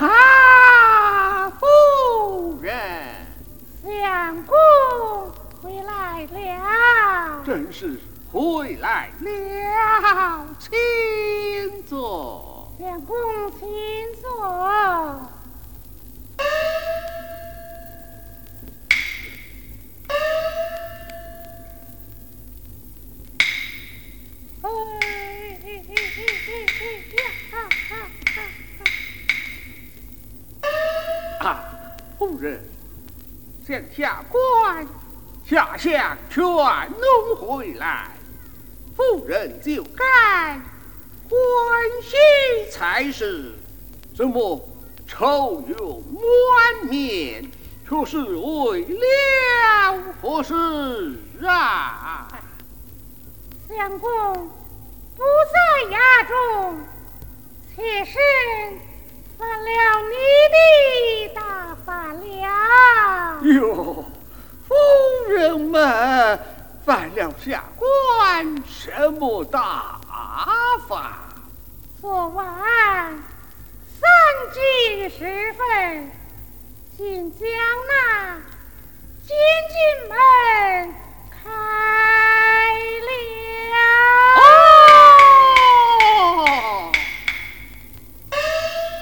啊，夫。人，相公回来了，真是回来了，请坐，相公。夫人，向下官下乡全弄回来，夫人就该欢喜才是。怎么愁容满面，却是为了何事啊？相公不在衙中，妾身犯了你的大罢了。哟，夫人们犯了下官什么大法？昨晚三更时分，竟将那金进门开了。哦，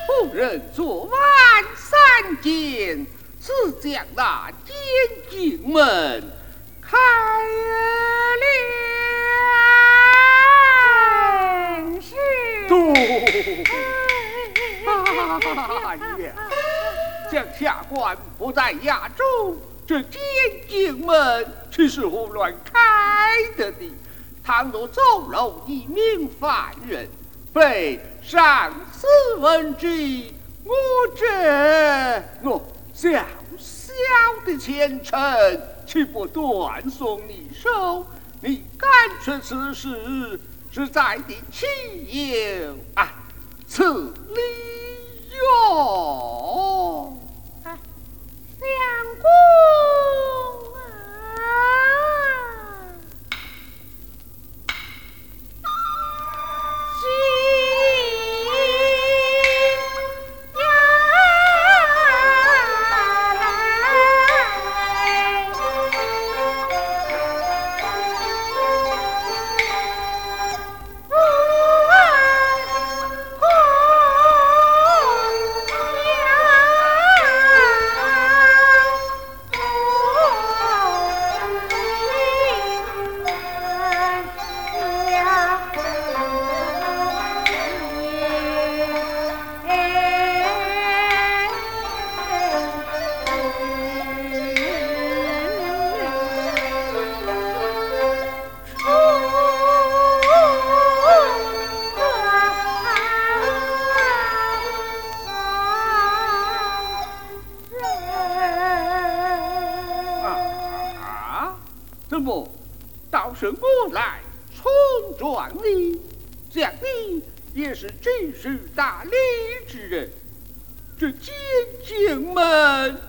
夫人昨晚三更是将那监禁门开了。真是。都，哎呀，将下官不在衙中，这监禁门岂是胡乱开的的？倘若走漏一名犯人，被上司闻知，我这我小小的前程岂不断送你手？你干出此事，是在的岂有啊此理哟？相公啊！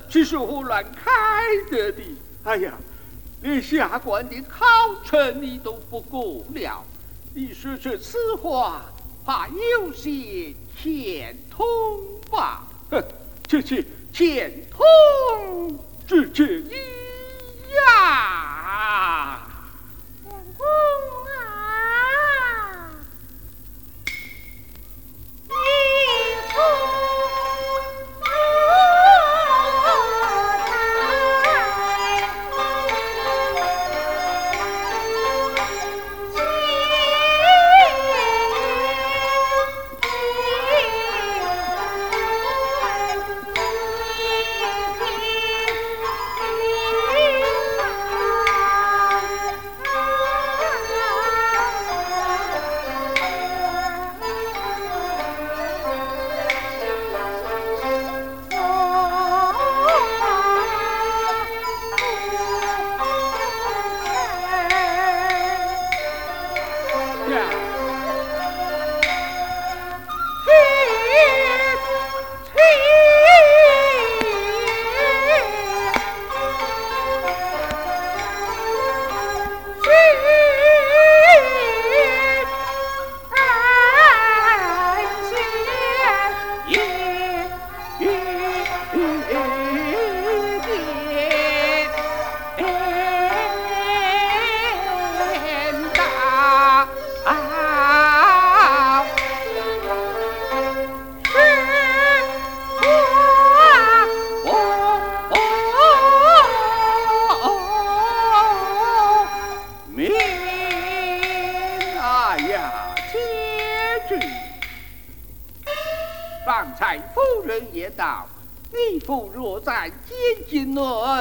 门岂是胡乱开的的？哎呀，连下官的考成你都不过了，你说这此话，怕有些欠通吧？哼，这是，欠通之之一呀！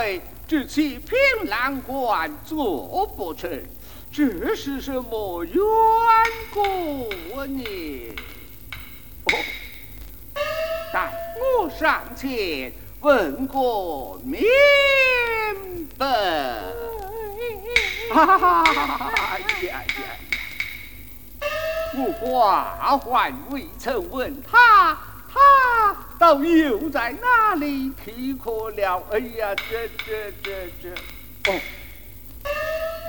内，只欺骗郎官做不成，这是什么缘故呢？”哦，待我上前问个明白。哈哈哈！呀呀！我话还未曾问他，他倒又在哪里啼哭了？哎呀，这这这这！哦，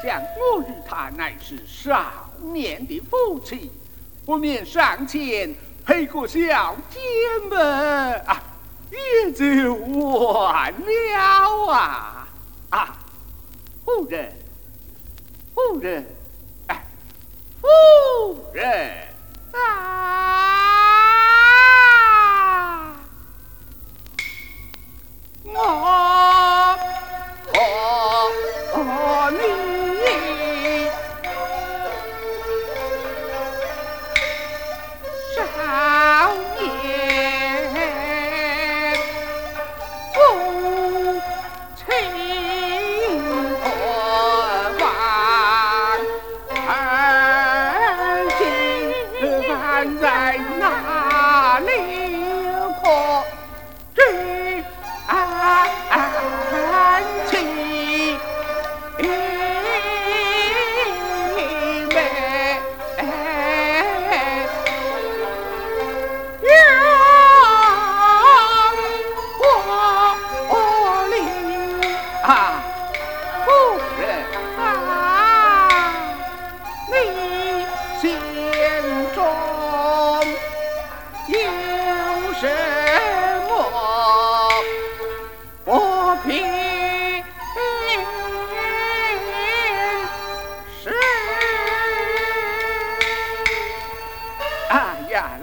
想我与他乃是少年的夫妻，不免上前陪个小姐们啊，也就完了啊啊！夫人，夫人。哎夫人啊，我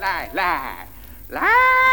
来来来！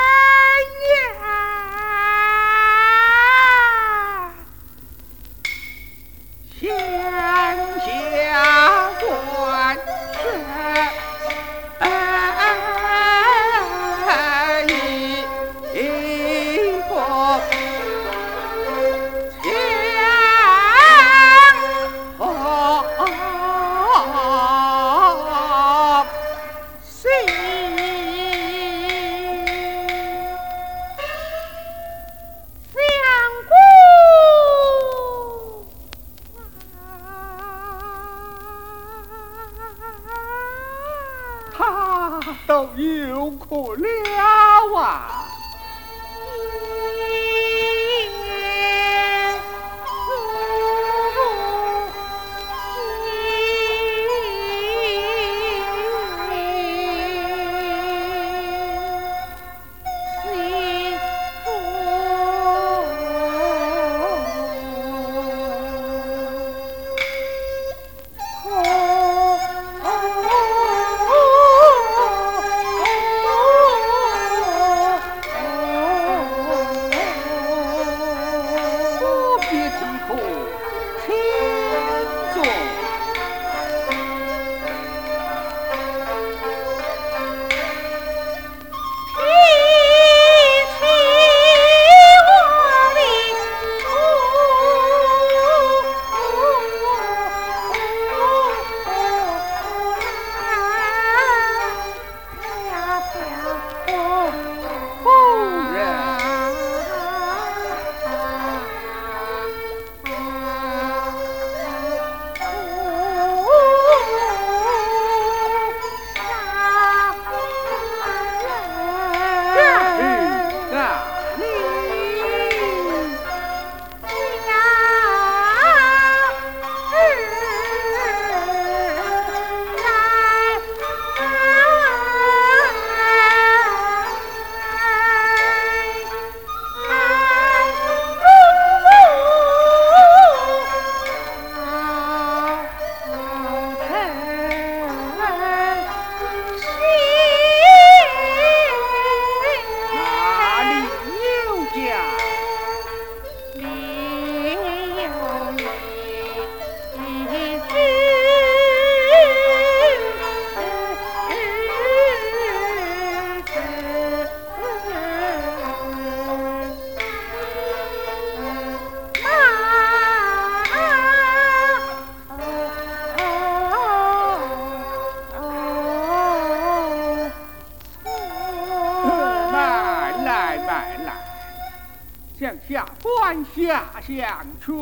向下官下相劝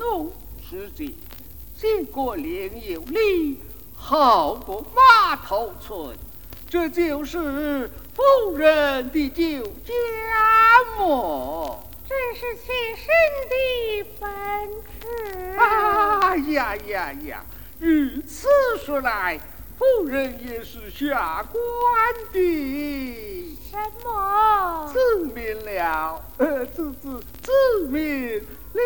怒，是这先过另有礼，后过码头村，这就是夫人的旧家么？这是妾身的本事。哎呀呀呀！如此说来，夫人也是下官的。什么？自明了，呃，自自自明了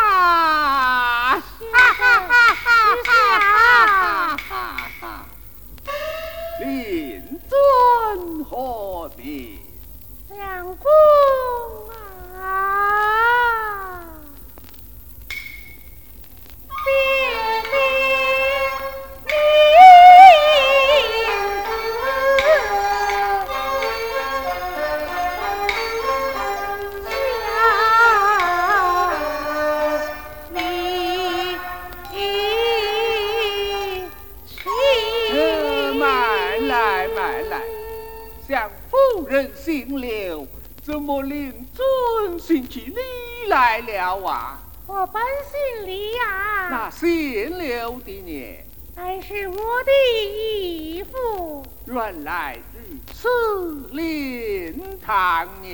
啊！哈哈哈哈哈哈哈！令尊何必？相公啊，别 原来如此，令堂呢？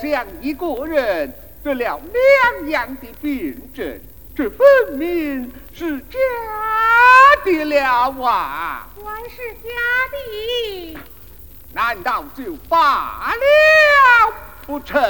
像一个人得了两样的病症，这分明是假的了啊！还是假的。难道就罢了不成？